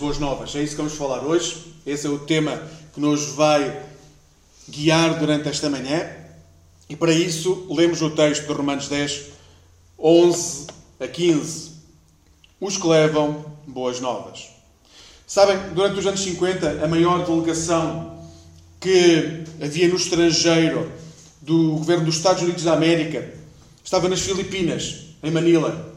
boas novas. É isso que vamos falar hoje. Esse é o tema que nos vai guiar durante esta manhã. E para isso, lemos o texto de Romanos 10, 11 a 15. Os que levam boas novas. Sabem, durante os anos 50, a maior delegação que havia no estrangeiro do governo dos Estados Unidos da América estava nas Filipinas, em Manila.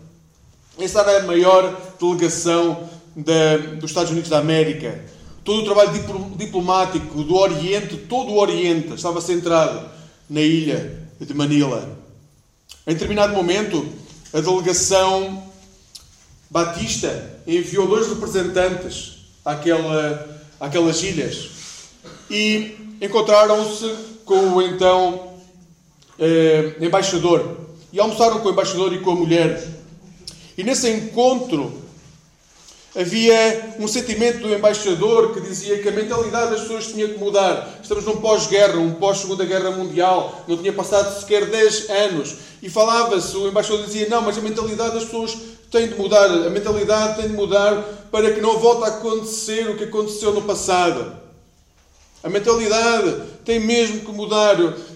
Essa era a maior delegação da, dos Estados Unidos da América. Todo o trabalho diplomático do Oriente, todo o Oriente, estava centrado na ilha de Manila. Em determinado momento, a delegação Batista enviou dois representantes àquela, àquelas ilhas e encontraram-se com o então eh, embaixador. E almoçaram com o embaixador e com a mulher. E nesse encontro havia um sentimento do embaixador que dizia que a mentalidade das pessoas tinha que mudar. Estamos num pós-guerra, um pós-segunda guerra mundial, não tinha passado sequer 10 anos. E falava-se, o embaixador dizia: não, mas a mentalidade das pessoas tem de mudar, a mentalidade tem de mudar para que não volte a acontecer o que aconteceu no passado. A mentalidade tem mesmo que mudar.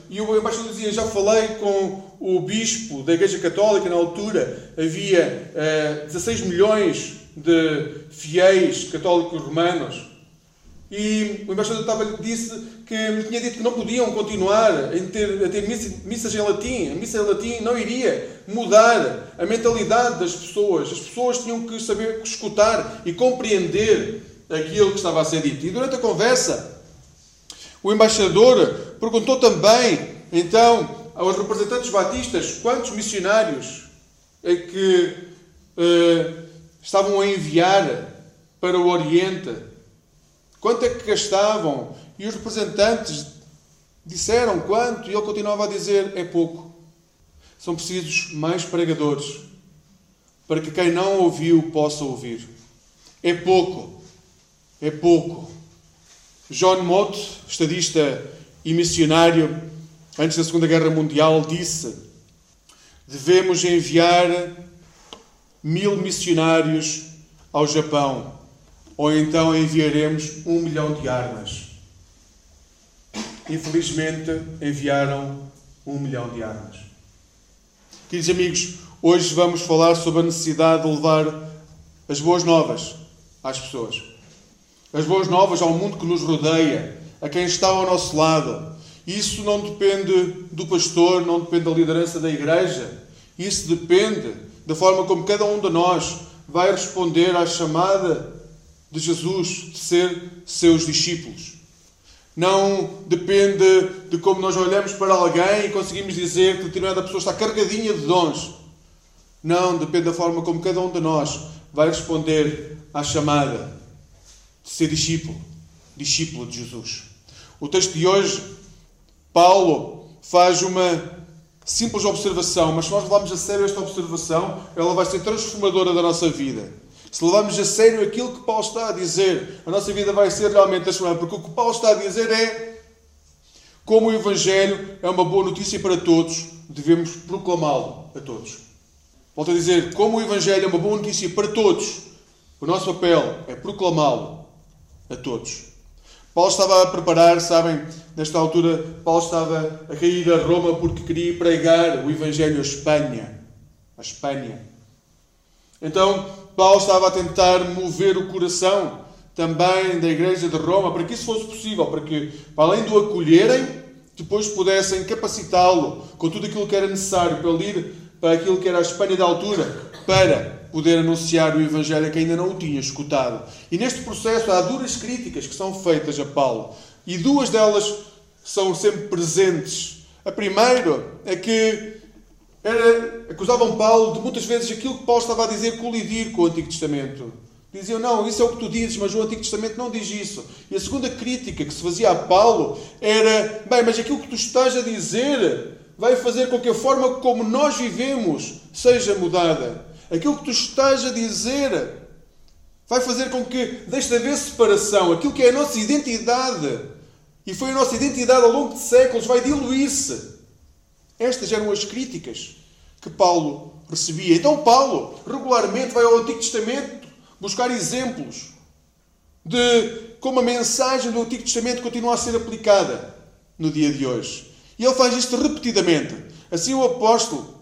E o embaixador dizia: Já falei com o bispo da Igreja Católica na altura, havia eh, 16 milhões de fiéis católicos romanos. E o embaixador estava, disse que tinha dito que não podiam continuar a ter, a ter missas em latim. A missa em latim não iria mudar a mentalidade das pessoas. As pessoas tinham que saber escutar e compreender aquilo que estava a ser dito. E durante a conversa, o embaixador perguntou também, então, aos representantes batistas quantos missionários é que uh, estavam a enviar para o Oriente Quanto é que gastavam? E os representantes disseram quanto, e ele continuava a dizer: é pouco. São precisos mais pregadores para que quem não ouviu possa ouvir. É pouco. É pouco. John Mott, estadista e missionário, antes da Segunda Guerra Mundial, disse: devemos enviar mil missionários ao Japão ou então enviaremos um milhão de armas. Infelizmente, enviaram um milhão de armas. Queridos amigos, hoje vamos falar sobre a necessidade de levar as boas novas às pessoas. As boas novas ao mundo que nos rodeia, a quem está ao nosso lado. Isso não depende do pastor, não depende da liderança da igreja. Isso depende da forma como cada um de nós vai responder à chamada de Jesus, de ser seus discípulos. Não depende de como nós olhamos para alguém e conseguimos dizer que determinada pessoa está carregadinha de dons. Não, depende da forma como cada um de nós vai responder à chamada de ser discípulo, discípulo de Jesus. O texto de hoje, Paulo faz uma simples observação, mas se nós levarmos a sério esta observação, ela vai ser transformadora da nossa vida. Se levarmos a sério aquilo que Paulo está a dizer, a nossa vida vai ser realmente transformada. Porque o que Paulo está a dizer é: como o Evangelho é uma boa notícia para todos, devemos proclamá-lo a todos. Volto a dizer: como o Evangelho é uma boa notícia para todos, o nosso papel é proclamá-lo a todos. Paulo estava a preparar, sabem, nesta altura, Paulo estava a cair a Roma porque queria pregar o Evangelho à Espanha. A Espanha. Então, Paulo estava a tentar mover o coração também da igreja de Roma para que isso fosse possível, para que, para além do acolherem, depois pudessem capacitá-lo com tudo aquilo que era necessário para ele ir para aquilo que era a Espanha da altura, para poder anunciar o Evangelho que ainda não o tinha escutado. E neste processo há duras críticas que são feitas a Paulo. E duas delas são sempre presentes. A primeira é que era, acusavam Paulo de muitas vezes aquilo que Paulo estava a dizer colidir com o Antigo Testamento. Diziam, não, isso é o que tu dizes, mas o Antigo Testamento não diz isso. E a segunda crítica que se fazia a Paulo era, bem, mas aquilo que tu estás a dizer vai fazer com que a forma como nós vivemos seja mudada. Aquilo que tu estás a dizer vai fazer com que deixe de haver separação. Aquilo que é a nossa identidade, e foi a nossa identidade ao longo de séculos, vai diluir-se. Estas eram as críticas que Paulo recebia. Então, Paulo regularmente vai ao Antigo Testamento buscar exemplos de como a mensagem do Antigo Testamento continua a ser aplicada no dia de hoje. E ele faz isto repetidamente. Assim, o apóstolo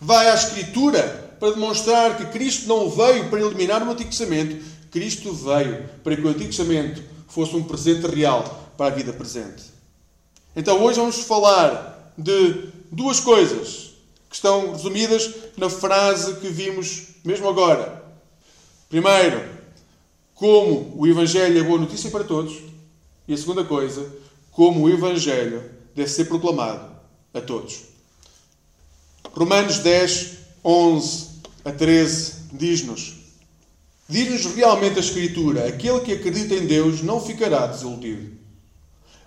vai à Escritura para demonstrar que Cristo não veio para eliminar o Antigo Testamento, Cristo veio para que o Antigo Testamento fosse um presente real para a vida presente. Então, hoje vamos falar de duas coisas que estão resumidas na frase que vimos mesmo agora. Primeiro, como o Evangelho é boa notícia para todos. E a segunda coisa, como o Evangelho deve ser proclamado a todos. Romanos 10, 11 a 13 diz-nos: Diz-nos realmente a Escritura: aquele que acredita em Deus não ficará desiludido.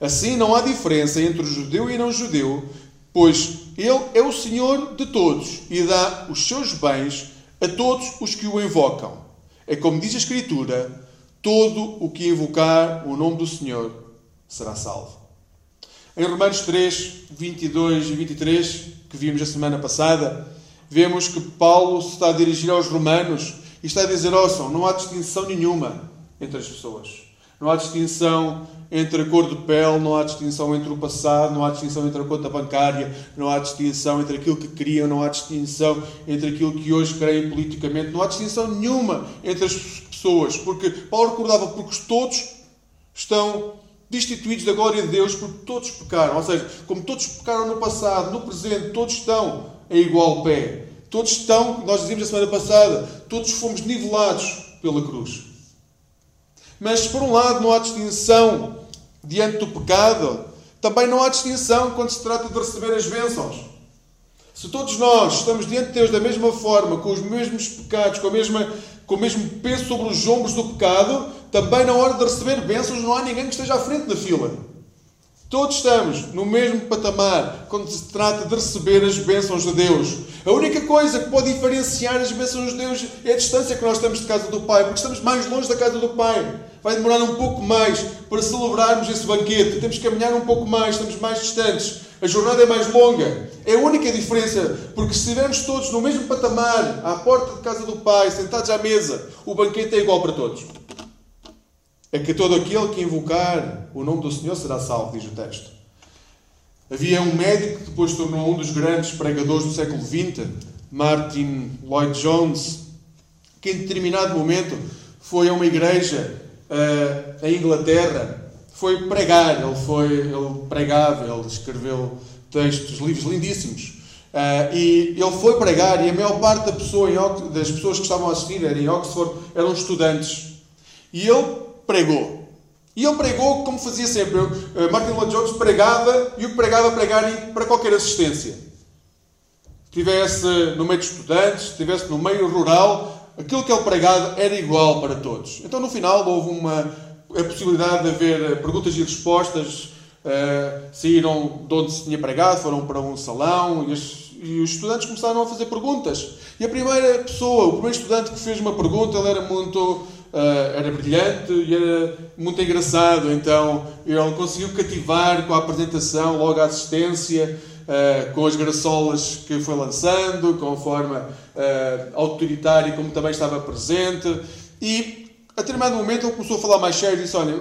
Assim não há diferença entre o judeu e não judeu, pois Ele é o Senhor de todos e dá os seus bens a todos os que o invocam. É como diz a Escritura: todo o que invocar o nome do Senhor será salvo. Em Romanos 3, 22 e 23, que vimos a semana passada, vemos que Paulo se está a dirigir aos romanos e está a dizer: ouçam, não há distinção nenhuma entre as pessoas. Não há distinção entre a cor de pele, não há distinção entre o passado, não há distinção entre a conta bancária, não há distinção entre aquilo que queriam, não há distinção entre aquilo que hoje creem politicamente, não há distinção nenhuma entre as pessoas, porque Paulo recordava, porque todos estão destituídos da glória de Deus porque todos pecaram. Ou seja, como todos pecaram no passado, no presente, todos estão em igual pé. Todos estão, nós dizíamos a semana passada, todos fomos nivelados pela cruz. Mas, por um lado, não há distinção diante do pecado, também não há distinção quando se trata de receber as bênçãos. Se todos nós estamos diante de Deus da mesma forma, com os mesmos pecados, com, a mesma, com o mesmo peso sobre os ombros do pecado, também na hora de receber bênçãos não há ninguém que esteja à frente da fila. Todos estamos no mesmo patamar quando se trata de receber as bênçãos de Deus. A única coisa que pode diferenciar as bênçãos de Deus é a distância que nós estamos de casa do Pai, porque estamos mais longe da casa do Pai. Vai demorar um pouco mais para celebrarmos esse banquete. Temos que caminhar um pouco mais, estamos mais distantes. A jornada é mais longa. É a única diferença, porque se estivermos todos no mesmo patamar, à porta de casa do Pai, sentados à mesa, o banquete é igual para todos é que todo aquele que invocar o nome do Senhor será salvo, diz o texto. Havia um médico que depois tornou um dos grandes pregadores do século XX, Martin Lloyd Jones, que em determinado momento foi a uma igreja uh, em Inglaterra, foi pregar, ele, foi, ele pregava, ele escreveu textos, livros lindíssimos. Uh, e ele foi pregar e a maior parte da pessoa, das pessoas que estavam a assistir em Oxford eram estudantes. E ele pregou. E ele pregou como fazia sempre. Eh, Martin Lloyd Jones pregava e o que pregava pregar para qualquer assistência. Estivesse no meio de estudantes, estivesse no meio rural, aquilo que ele pregava era igual para todos. Então no final houve uma a possibilidade de haver perguntas e respostas. Uh, saíram de onde se tinha pregado, foram para um salão e, e os estudantes começaram a fazer perguntas. E a primeira pessoa, o primeiro estudante que fez uma pergunta, ele era muito Uh, era brilhante e era muito engraçado. Então ele conseguiu cativar com a apresentação, logo a assistência, uh, com as graçolas que foi lançando, com a forma uh, autoritária como também estava presente. E a determinado momento ele começou a falar mais sério e disse: Olha,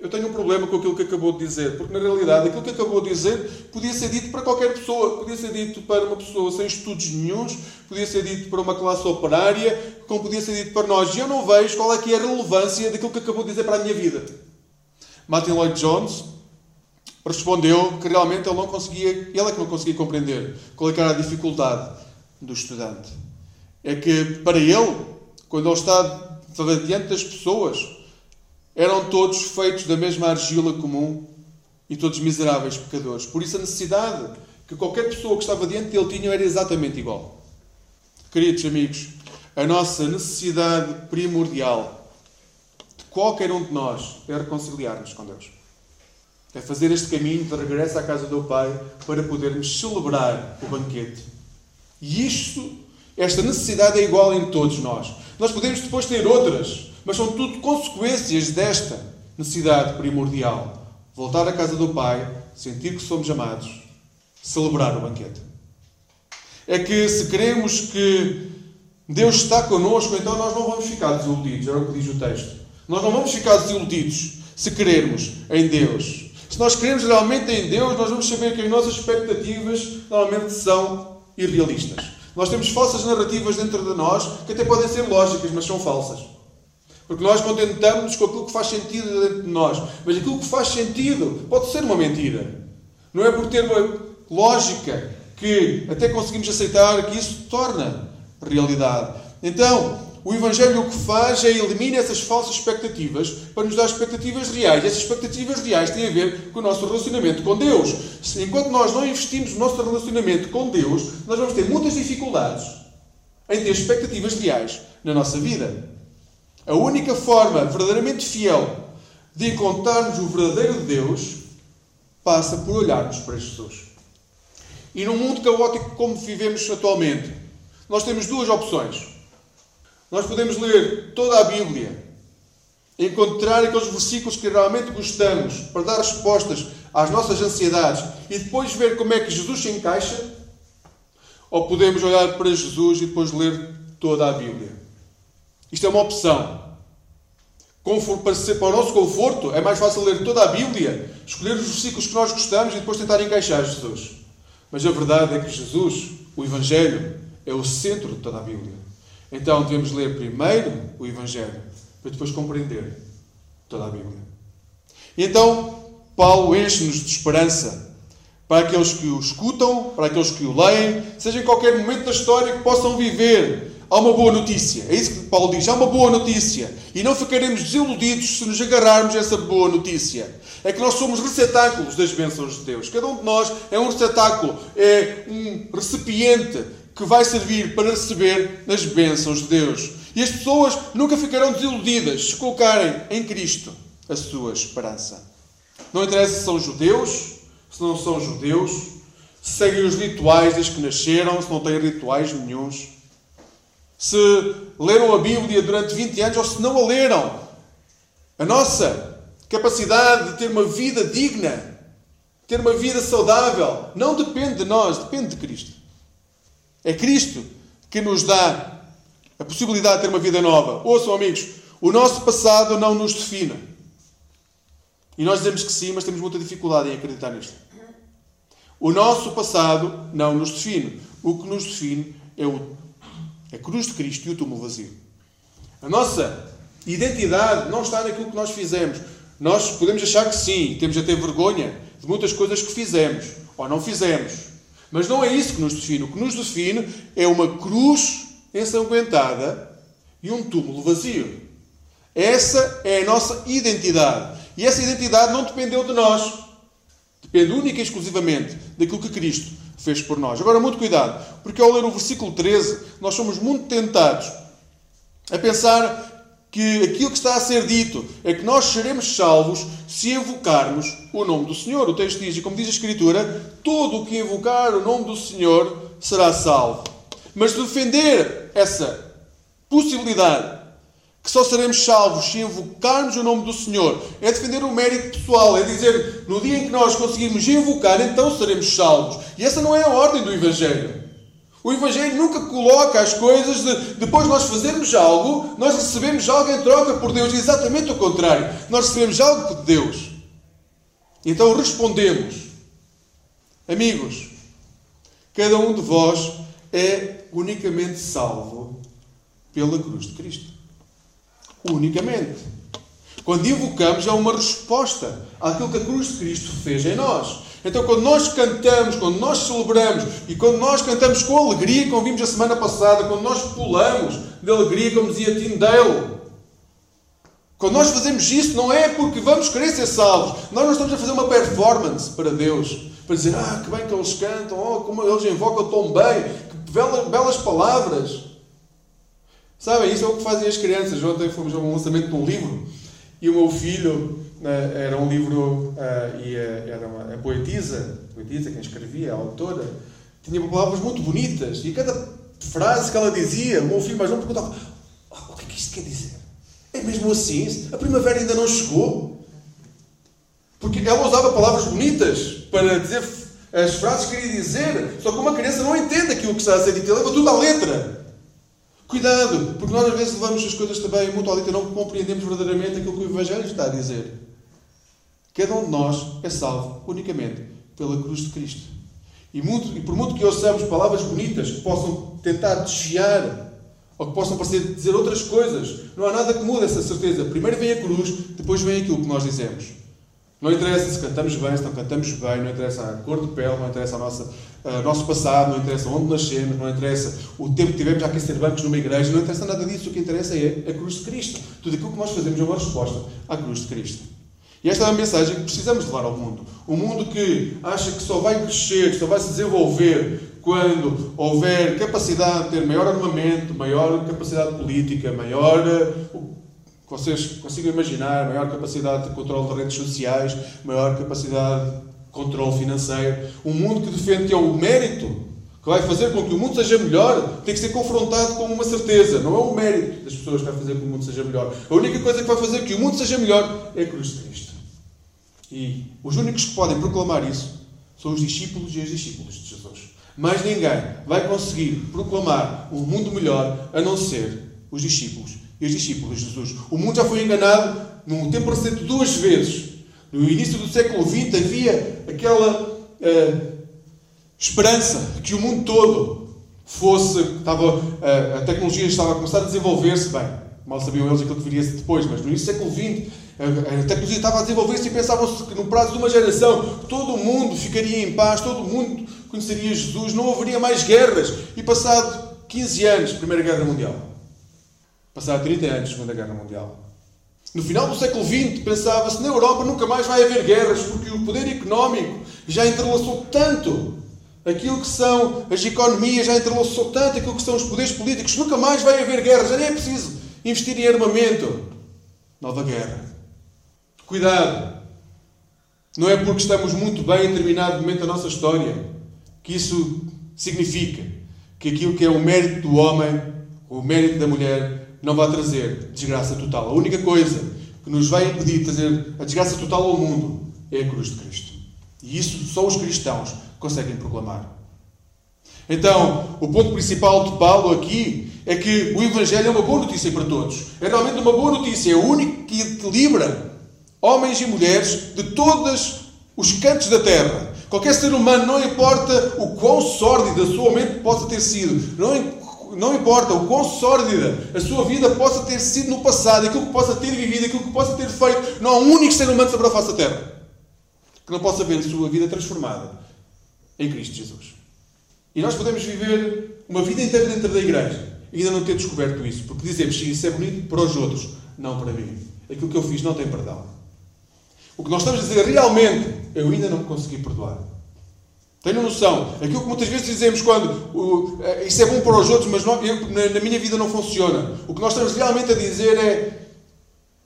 eu tenho um problema com aquilo que acabou de dizer, porque na realidade aquilo que acabou de dizer podia ser dito para qualquer pessoa, podia ser dito para uma pessoa sem estudos nenhums, podia ser dito para uma classe operária, como podia ser dito para nós. E eu não vejo qual é que é a relevância daquilo que acabou de dizer para a minha vida. Martin Lloyd Jones respondeu que realmente ele não conseguia, ele é que não conseguia compreender qual é era a dificuldade do estudante. É que para ele, quando ele está diante das pessoas, eram todos feitos da mesma argila comum e todos miseráveis pecadores. Por isso a necessidade que qualquer pessoa que estava diante dele tinha era exatamente igual. Queridos amigos, a nossa necessidade primordial de qualquer um de nós é reconciliar-nos com Deus. É fazer este caminho de regresso à casa do Pai para podermos celebrar o banquete. E isto, esta necessidade é igual em todos nós. Nós podemos depois ter outras, mas são tudo consequências desta necessidade primordial. Voltar à casa do Pai, sentir que somos amados, celebrar o banquete. É que se queremos que Deus está connosco, então nós não vamos ficar desiludidos, é o que diz o texto. Nós não vamos ficar desiludidos se querermos em Deus. Se nós queremos realmente em Deus, nós vamos saber que as nossas expectativas normalmente são irrealistas. Nós temos falsas narrativas dentro de nós que até podem ser lógicas, mas são falsas. Porque nós contentamos-nos com aquilo que faz sentido dentro de nós. Mas aquilo que faz sentido pode ser uma mentira. Não é por ter uma lógica que até conseguimos aceitar que isso torna realidade. Então, o Evangelho o que faz é eliminar essas falsas expectativas para nos dar expectativas reais. Essas expectativas reais têm a ver com o nosso relacionamento com Deus. Enquanto nós não investimos no nosso relacionamento com Deus, nós vamos ter muitas dificuldades em ter expectativas reais na nossa vida. A única forma verdadeiramente fiel de encontrarmos o verdadeiro Deus passa por olharmos para Jesus. E num mundo caótico como vivemos atualmente, nós temos duas opções. Nós podemos ler toda a Bíblia, encontrar aqueles versículos que realmente gostamos para dar respostas às nossas ansiedades e depois ver como é que Jesus se encaixa, ou podemos olhar para Jesus e depois ler toda a Bíblia. Isto é uma opção. Para o nosso conforto, é mais fácil ler toda a Bíblia, escolher os versículos que nós gostamos e depois tentar encaixar Jesus. Mas a verdade é que Jesus, o Evangelho, é o centro de toda a Bíblia. Então devemos ler primeiro o Evangelho, para depois compreender toda a Bíblia. E então, Paulo enche-nos de esperança para aqueles que o escutam, para aqueles que o leem, seja em qualquer momento da história que possam viver. Há uma boa notícia. É isso que Paulo diz. Há uma boa notícia. E não ficaremos desiludidos se nos agarrarmos a essa boa notícia. É que nós somos receptáculos das bênçãos de Deus. Cada um de nós é um receptáculo, é um recipiente que vai servir para receber as bênçãos de Deus. E as pessoas nunca ficarão desiludidas se colocarem em Cristo a sua esperança. Não interessa se são judeus, se não são judeus, se seguem os rituais desde que nasceram, se não têm rituais nenhums, se leram a Bíblia durante 20 anos ou se não a leram. A nossa capacidade de ter uma vida digna, ter uma vida saudável, não depende de nós, depende de Cristo. É Cristo que nos dá a possibilidade de ter uma vida nova. Ouçam, amigos, o nosso passado não nos define. E nós dizemos que sim, mas temos muita dificuldade em acreditar nisto. O nosso passado não nos define. O que nos define é o, a cruz de Cristo e o túmulo vazio. A nossa identidade não está naquilo que nós fizemos. Nós podemos achar que sim, temos até vergonha de muitas coisas que fizemos ou não fizemos. Mas não é isso que nos define. O que nos define é uma cruz ensanguentada e um túmulo vazio. Essa é a nossa identidade. E essa identidade não dependeu de nós. Depende única e exclusivamente daquilo que Cristo fez por nós. Agora, muito cuidado, porque ao ler o versículo 13, nós somos muito tentados a pensar que aquilo que está a ser dito é que nós seremos salvos se invocarmos o nome do Senhor. O texto diz, e como diz a Escritura, todo o que invocar o nome do Senhor será salvo. Mas defender essa possibilidade que só seremos salvos se invocarmos o nome do Senhor é defender o mérito pessoal, é dizer no dia em que nós conseguirmos invocar, então seremos salvos. E essa não é a ordem do Evangelho. O Evangelho nunca coloca as coisas de depois nós fazermos algo, nós recebemos algo em troca por Deus. Exatamente o contrário. Nós recebemos algo de Deus. Então respondemos: Amigos, cada um de vós é unicamente salvo pela cruz de Cristo. Unicamente. Quando invocamos, é uma resposta àquilo que a cruz de Cristo fez em nós. Então, quando nós cantamos, quando nós celebramos e quando nós cantamos com alegria, como vimos a semana passada, quando nós pulamos de alegria, como dizia Tyndale, quando nós fazemos isso, não é porque vamos querer ser salvos. Nós não estamos a fazer uma performance para Deus. Para dizer, ah, que bem que eles cantam, oh, como eles invocam tão bem, que belas, belas palavras. Sabem, isso é o que fazem as crianças. Ontem fomos a um lançamento de um livro e o meu filho né, era um livro, uh, e uh, era uma, a poetisa, a poetisa, quem escrevia, a autora, tinha palavras muito bonitas, e cada frase que ela dizia, o meu filho mais não perguntava: oh, o que é que isto quer dizer? É mesmo assim? A primavera ainda não chegou? Porque ela usava palavras bonitas para dizer as frases que queria dizer, só que uma criança não entende aquilo que está a ser dito, leva tudo à letra. Cuidado, porque nós às vezes levamos as coisas também muito alto e não compreendemos verdadeiramente aquilo que o Evangelho está a dizer. Cada um de nós é salvo unicamente pela cruz de Cristo. E, muito, e por muito que ouçamos palavras bonitas que possam tentar desviar ou que possam parecer dizer outras coisas, não há nada que mude essa certeza. Primeiro vem a cruz, depois vem aquilo que nós dizemos. Não interessa se cantamos bem, se não cantamos bem, não interessa a cor de pele, não interessa o nosso passado, não interessa onde nascemos, não interessa o tempo que tivemos a aquecer bancos numa igreja, não interessa nada disso. O que interessa é a cruz de Cristo. Tudo aquilo que nós fazemos é uma resposta à cruz de Cristo. E esta é a mensagem que precisamos levar ao mundo. O mundo que acha que só vai crescer, só vai se desenvolver quando houver capacidade de ter maior armamento, maior capacidade política, maior que vocês consigam imaginar, maior capacidade de controle de redes sociais, maior capacidade de controle financeiro. Um mundo que defende que é o mérito que vai fazer com que o mundo seja melhor, tem que ser confrontado com uma certeza. Não é o mérito das pessoas que vai fazer com que o mundo seja melhor. A única coisa que vai fazer que o mundo seja melhor é a cruz de Cristo. E os únicos que podem proclamar isso são os discípulos e as discípulas de Jesus. Mais ninguém vai conseguir proclamar um mundo melhor a não ser os discípulos e os discípulos de Jesus. O mundo já foi enganado num tempo recente duas vezes. No início do século XX havia aquela uh, esperança que o mundo todo fosse. Estava, uh, a tecnologia estava a começar a desenvolver-se bem. Mal sabiam eles aquilo que viria depois, mas no início do século XX a tecnologia estava a desenvolver-se e pensavam-se que no prazo de uma geração todo o mundo ficaria em paz, todo o mundo conheceria Jesus, não haveria mais guerras. E passado 15 anos, Primeira Guerra Mundial. Passado 30 anos, Segunda Guerra Mundial. No final do século XX, pensava-se na Europa nunca mais vai haver guerras, porque o poder económico já entrelaçou tanto aquilo que são as economias, já entrelaçou tanto aquilo que são os poderes políticos, nunca mais vai haver guerras, já nem é preciso investir em armamento. Nova guerra. Cuidado! Não é porque estamos muito bem em determinado momento da nossa história que isso significa que aquilo que é o mérito do homem, o mérito da mulher, não vai trazer desgraça total. A única coisa que nos vai impedir de trazer a desgraça total ao mundo é a cruz de Cristo. E isso só os cristãos conseguem proclamar. Então, o ponto principal de Paulo aqui é que o Evangelho é uma boa notícia para todos. É realmente uma boa notícia. É o único que equilibra homens e mulheres de todos os cantos da terra. Qualquer ser humano, não importa o quão sórdido a sua mente possa ter sido, não não importa o quão sórdida a sua vida possa ter sido no passado, aquilo que possa ter vivido, aquilo que possa ter feito, não há um único ser humano sobre a face da terra que não possa ver a sua vida transformada em Cristo Jesus. E nós podemos viver uma vida inteira dentro da igreja e ainda não ter descoberto isso, porque dizemos que isso é bonito para os outros, não para mim. Aquilo que eu fiz não tem perdão. O que nós estamos a dizer realmente, eu ainda não consegui perdoar. Tenham noção. Aquilo que muitas vezes dizemos quando uh, isso é bom para os outros, mas não, eu, na, na, minha vida não funciona. O que nós estamos realmente a dizer é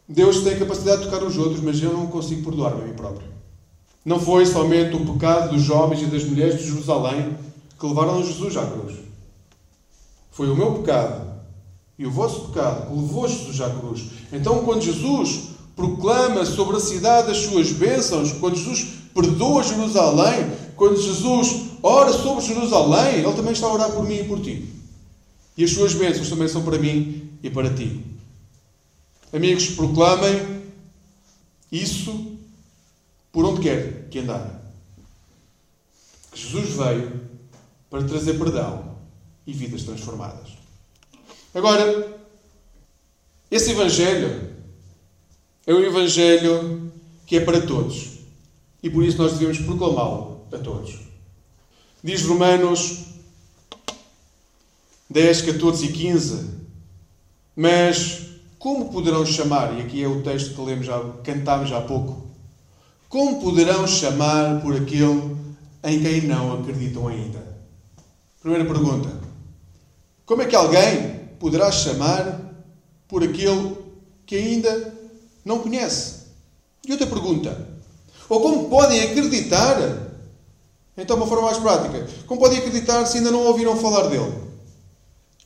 Deus tem capacidade de tocar os outros, mas eu não consigo perdoar-me a mim próprio. Não foi somente o pecado dos homens e das mulheres de Jerusalém que levaram Jesus à cruz. Foi o meu pecado e o vosso pecado que levou Jesus à cruz. Então, quando Jesus proclama sobre a cidade as suas bênçãos, quando Jesus perdoa Jerusalém, quando Jesus ora sobre Jerusalém, Ele também está a orar por mim e por ti. E as suas bênçãos também são para mim e para ti. Amigos, proclamem isso por onde quer que andar. Que Jesus veio para trazer perdão e vidas transformadas. Agora, esse Evangelho é um Evangelho que é para todos. E por isso nós devemos proclamá-lo a todos. Diz Romanos 10, 14 e 15. Mas como poderão chamar, e aqui é o texto que lemos já, cantámos há pouco, como poderão chamar por aquele em quem não acreditam ainda? Primeira pergunta. Como é que alguém poderá chamar por aquele que ainda não conhece? E outra pergunta. Ou como podem acreditar? Então, uma forma mais prática. Como podem acreditar se ainda não ouviram falar dele?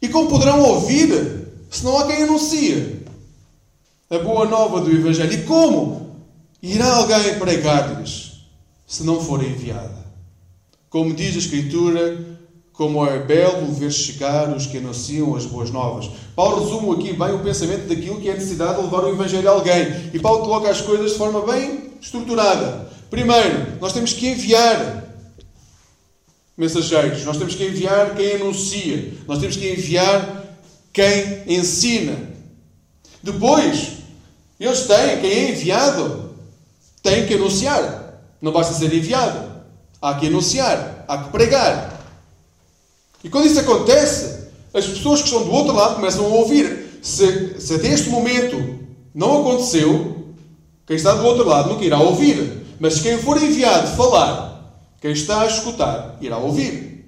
E como poderão ouvir se não há quem anuncie a boa nova do Evangelho? E como irá alguém pregar-lhes se não for enviada? Como diz a Escritura, como é belo ver chegar os que anunciam as boas novas. Paulo resume aqui bem o pensamento daquilo que é a necessidade de levar o Evangelho a alguém. E Paulo coloca as coisas de forma bem estruturada. Primeiro, nós temos que enviar mensageiros, nós temos que enviar quem anuncia, nós temos que enviar quem ensina. Depois, eles têm, quem é enviado, tem que anunciar. Não basta ser enviado. Há que anunciar, há que pregar. E quando isso acontece, as pessoas que estão do outro lado começam a ouvir. Se, se até este momento não aconteceu, quem está do outro lado nunca irá ouvir. Mas quem for enviado falar, quem está a escutar, irá ouvir.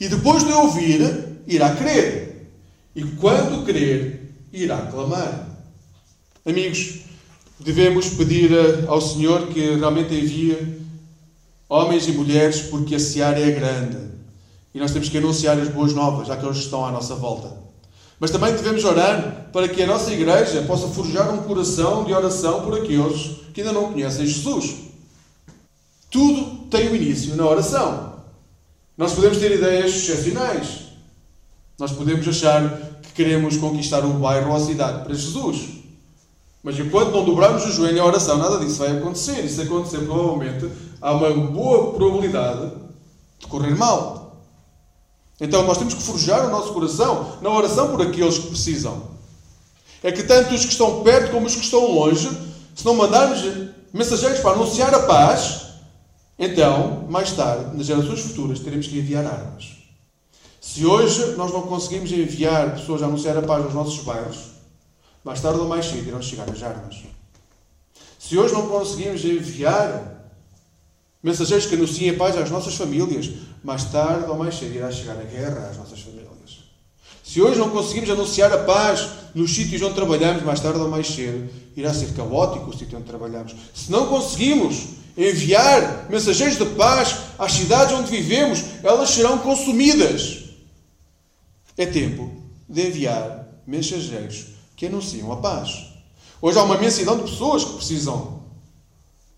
E depois de ouvir, irá crer. E quando crer, irá clamar. Amigos, devemos pedir ao Senhor que realmente envie homens e mulheres, porque a seara é grande. E nós temos que anunciar as boas novas àqueles que estão à nossa volta. Mas também devemos orar para que a nossa igreja possa forjar um coração de oração por aqueles que ainda não conhecem Jesus. Tudo tem o um início na oração. Nós podemos ter ideias excepcionais. Nós podemos achar que queremos conquistar o bairro ou a cidade para Jesus. Mas enquanto não dobrarmos o joelho em oração, nada disso vai acontecer. E se acontecer, provavelmente, há uma boa probabilidade de correr mal. Então nós temos que forjar o nosso coração na oração por aqueles que precisam. É que tanto os que estão perto como os que estão longe, se não mandarmos mensageiros para anunciar a paz, então, mais tarde, nas gerações futuras, teremos que enviar armas. Se hoje nós não conseguimos enviar pessoas a anunciar a paz nos nossos bairros, mais tarde ou mais cedo irão chegar as armas. Se hoje não conseguimos enviar Mensageiros que anunciem a paz às nossas famílias. Mais tarde ou mais cedo irá chegar a guerra às nossas famílias. Se hoje não conseguimos anunciar a paz nos sítios onde trabalhamos, mais tarde ou mais cedo irá ser caótico o sítio onde trabalhamos. Se não conseguimos enviar mensageiros de paz às cidades onde vivemos, elas serão consumidas. É tempo de enviar mensageiros que anunciam a paz. Hoje há uma imensidão de pessoas que precisam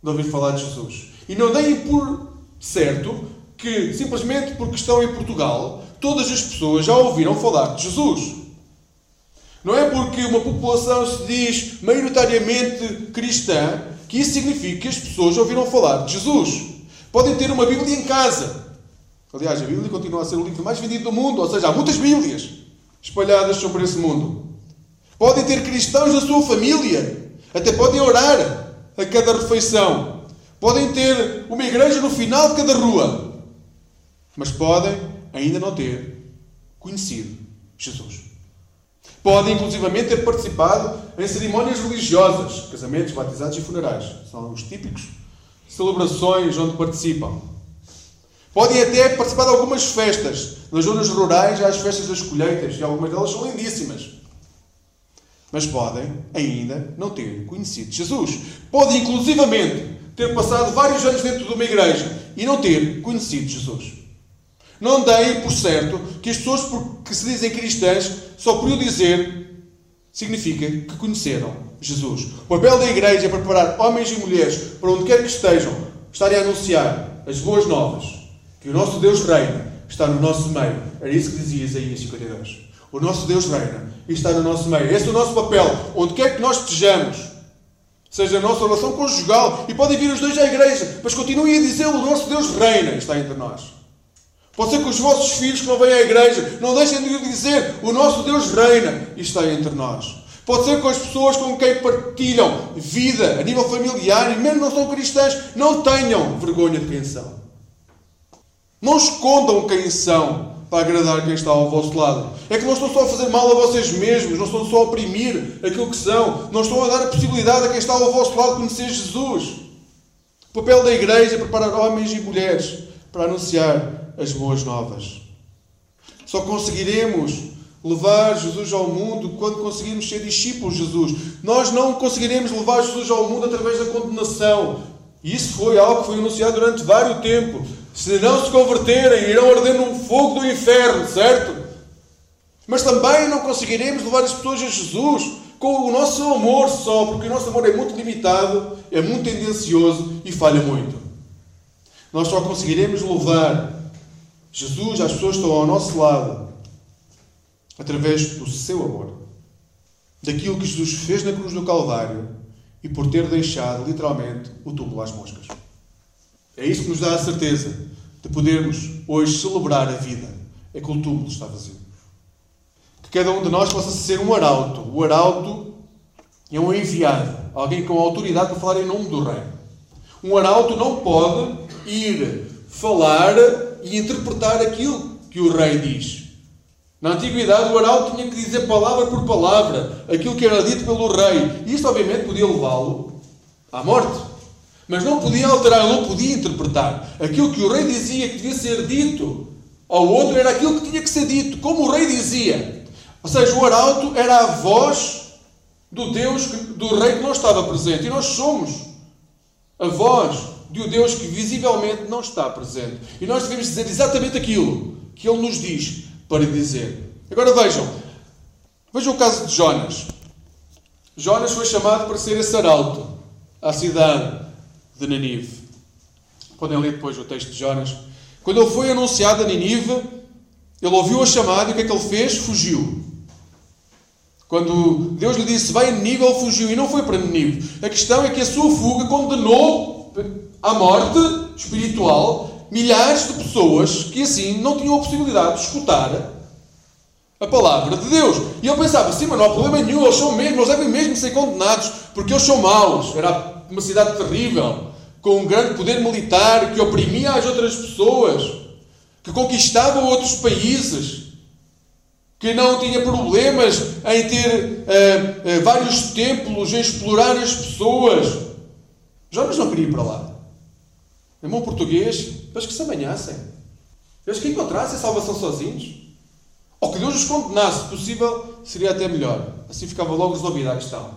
de ouvir falar de Jesus. E não deem por certo que, simplesmente porque estão em Portugal, todas as pessoas já ouviram falar de Jesus. Não é porque uma população se diz maioritariamente cristã que isso significa que as pessoas ouviram falar de Jesus. Podem ter uma Bíblia em casa. Aliás, a Bíblia continua a ser o livro mais vendido do mundo, ou seja, há muitas Bíblias espalhadas sobre esse mundo. Podem ter cristãos na sua família, até podem orar a cada refeição. Podem ter uma igreja no final de cada rua, mas podem ainda não ter conhecido Jesus. Podem, inclusivamente, ter participado em cerimónias religiosas, casamentos, batizados e funerais. São os típicos celebrações onde participam. Podem até participar de algumas festas. Nas zonas rurais há as festas das colheitas e algumas delas são lindíssimas. Mas podem ainda não ter conhecido Jesus. Podem, inclusivamente, ter passado vários anos dentro de uma igreja e não ter conhecido Jesus. Não deem por certo que as pessoas que se dizem cristãs, só por o dizer, significa que conheceram Jesus. O papel da igreja é preparar homens e mulheres para onde quer que estejam, estarem a anunciar as boas novas, que o nosso Deus reina, está no nosso meio. Era isso que dizia Isaías 52. O nosso Deus reina e está no nosso meio. Esse é o nosso papel, onde quer que nós estejamos seja a nossa relação conjugal, e podem vir os dois à igreja, mas continuem a dizer: o nosso Deus reina, está entre nós. Pode ser que os vossos filhos que não vêm à igreja não deixem de dizer: o nosso Deus reina, e está entre nós. Pode ser que as pessoas com quem partilham vida a nível familiar e mesmo não são cristãs não tenham vergonha de quem são. Não escondam quem são para agradar quem está ao vosso lado. É que não estão só a fazer mal a vocês mesmos, não estão só a oprimir aquilo que são, não estão a dar a possibilidade a quem está ao vosso lado conhecer Jesus. O papel da igreja é preparar homens e mulheres para anunciar as boas novas. Só conseguiremos levar Jesus ao mundo quando conseguirmos ser discípulos de Jesus. Nós não conseguiremos levar Jesus ao mundo através da condenação. Isso foi algo que foi anunciado durante vários tempo. Se não se converterem, irão arder num fogo do inferno, certo? Mas também não conseguiremos levar as pessoas a Jesus com o nosso amor só, porque o nosso amor é muito limitado, é muito tendencioso e falha muito. Nós só conseguiremos levar Jesus, as pessoas estão ao nosso lado através do seu amor, daquilo que Jesus fez na cruz do Calvário e por ter deixado literalmente o túmulo às moscas. É isso que nos dá a certeza de podermos hoje celebrar a vida. É que o túmulo está vazio. Que cada um de nós possa ser um arauto. O arauto é um enviado, alguém com autoridade para falar em nome do Rei. Um arauto não pode ir falar e interpretar aquilo que o rei diz. Na antiguidade, o arauto tinha que dizer palavra por palavra aquilo que era dito pelo rei. Isto, obviamente, podia levá-lo à morte. Mas não podia alterar, não podia interpretar. Aquilo que o rei dizia que devia ser dito ao outro era aquilo que tinha que ser dito, como o rei dizia. Ou seja, o arauto era a voz do Deus, do rei que não estava presente. E nós somos a voz de um Deus que visivelmente não está presente. E nós devemos dizer exatamente aquilo que Ele nos diz para dizer. Agora vejam, vejam o caso de Jonas. Jonas foi chamado para ser esse arauto à cidade de Ninive. Podem ler depois o texto de Jonas. Quando ele foi anunciado a Ninive, ele ouviu a chamada e o que é que ele fez? Fugiu. Quando Deus lhe disse, vai a Ninive, ele fugiu e não foi para Ninive. A questão é que a sua fuga condenou à morte espiritual milhares de pessoas que assim não tinham a possibilidade de escutar a palavra de Deus. E eu pensava, sim, mas não há problema nenhum, eles são mesmo, eles devem mesmo ser condenados, porque eles são maus. Era uma cidade terrível, com um grande poder militar que oprimia as outras pessoas, que conquistava outros países, que não tinha problemas em ter uh, uh, vários templos, em explorar as pessoas. Jonas não queria ir para lá. Em bom português, eles que se amanhassem. Eles que encontrassem a salvação sozinhos. Ou que Deus os condenasse, se possível, seria até melhor. Assim ficava logo resolvida a questão.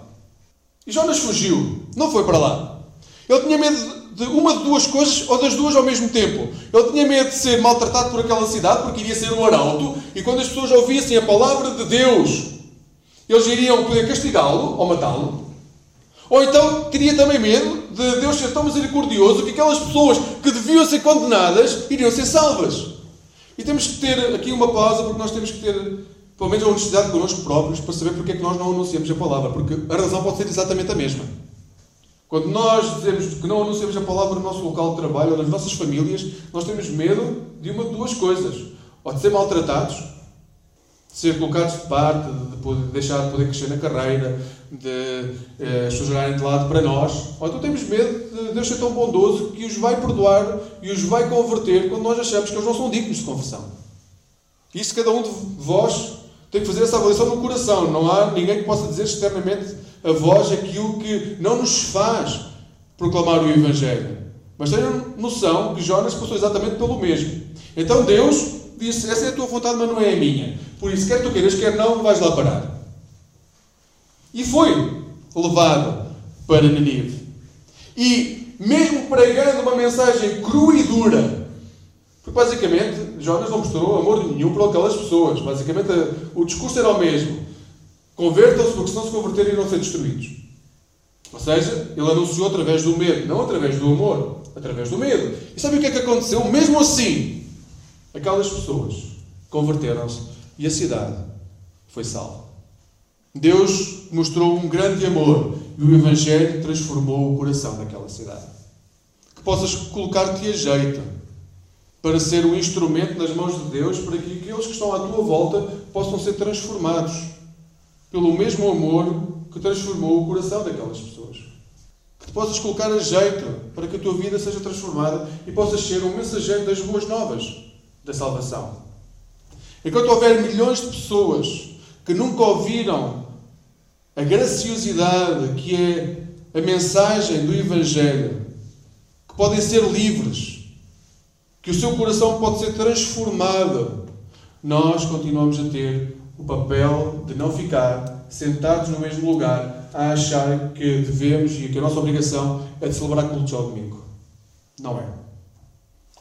E Jonas fugiu, não foi para lá. Ele tinha medo de uma de duas coisas ou das duas ao mesmo tempo. Ele tinha medo de ser maltratado por aquela cidade, porque iria ser um arauto, e quando as pessoas ouvissem a palavra de Deus, eles iriam poder castigá-lo ou matá-lo. Ou então teria também medo de Deus ser tão misericordioso que aquelas pessoas que deviam ser condenadas iriam ser salvas. E temos que ter aqui uma pausa, porque nós temos que ter, pelo menos, a honestidade connosco próprios para saber porque é que nós não anunciamos a palavra, porque a razão pode ser exatamente a mesma. Quando nós dizemos que não anunciamos a palavra no nosso local de trabalho ou nas nossas famílias, nós temos medo de uma de duas coisas: ou de ser maltratados, de ser colocados de parte, de, deixar de poder crescer na carreira, de eh, as pessoas olharem de lado para nós, ou então temos medo de Deus ser tão bondoso que os vai perdoar e os vai converter quando nós achamos que eles não são dignos de confissão. Isso cada um de vós tem que fazer essa avaliação no coração. Não há ninguém que possa dizer externamente a voz aquilo que não nos faz proclamar o Evangelho. Mas tenham noção que Jonas passou exatamente pelo mesmo. Então Deus disse: Essa é a tua vontade, mas não é a minha. Por isso, quer tu queiras, quer não, vais lá parar. E foi levado para Ninive. E, mesmo pregando uma mensagem crua e dura, porque basicamente Jonas não mostrou amor nenhum para aquelas pessoas. Basicamente o discurso era o mesmo. Convertam-se porque se não se converterem irão ser destruídos. Ou seja, ele anunciou através do medo, não através do amor, através do medo. E sabe o que é que aconteceu? Mesmo assim, aquelas pessoas converteram-se e a cidade foi salva. Deus mostrou um grande amor e o Evangelho transformou o coração daquela cidade. Que possas colocar-te a jeito para ser um instrumento nas mãos de Deus para que aqueles que estão à tua volta possam ser transformados pelo mesmo amor que transformou o coração daquelas pessoas. Que te possas colocar a jeito para que a tua vida seja transformada e possas ser um mensageiro das boas novas da salvação. Enquanto houver milhões de pessoas que nunca ouviram a graciosidade que é a mensagem do Evangelho, que podem ser livres, que o seu coração pode ser transformado, nós continuamos a ter o papel de não ficar sentados no mesmo lugar a achar que devemos e que a nossa obrigação é de celebrar cultos ao domingo. Não é.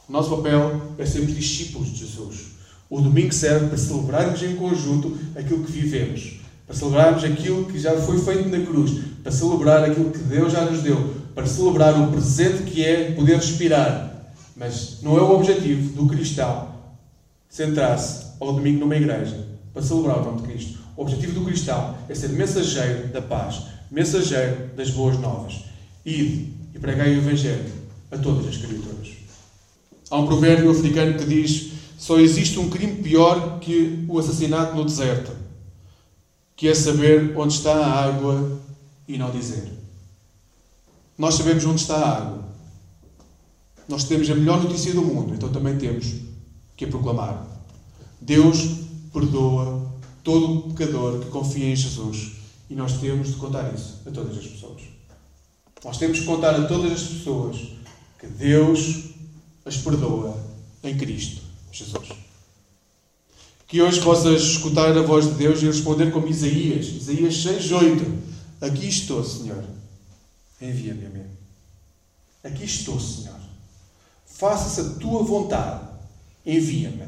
O nosso papel é sermos discípulos de Jesus. O domingo serve para celebrarmos em conjunto aquilo que vivemos, para celebrarmos aquilo que já foi feito na cruz, para celebrar aquilo que Deus já nos deu, para celebrar o presente que é poder respirar, mas não é o objetivo do cristão sentar-se ao domingo numa igreja para celebrar o nome de Cristo. O objetivo do cristão é ser mensageiro da paz, mensageiro das boas novas. Ide e pregai o Evangelho a todas as criaturas. Há um provérbio africano que diz: só existe um crime pior que o assassinato no deserto, que é saber onde está a água e não dizer. Nós sabemos onde está a água. Nós temos a melhor notícia do mundo, então também temos que a proclamar. Deus perdoa todo o pecador que confia em Jesus. E nós temos de contar isso a todas as pessoas. Nós temos de contar a todas as pessoas que Deus as perdoa em Cristo Jesus. Que hoje possas escutar a voz de Deus e responder como Isaías, Isaías 6,8. Aqui estou, Senhor. Envia-me a mim. Aqui estou, Senhor. Faça-se a tua vontade. Envia-me.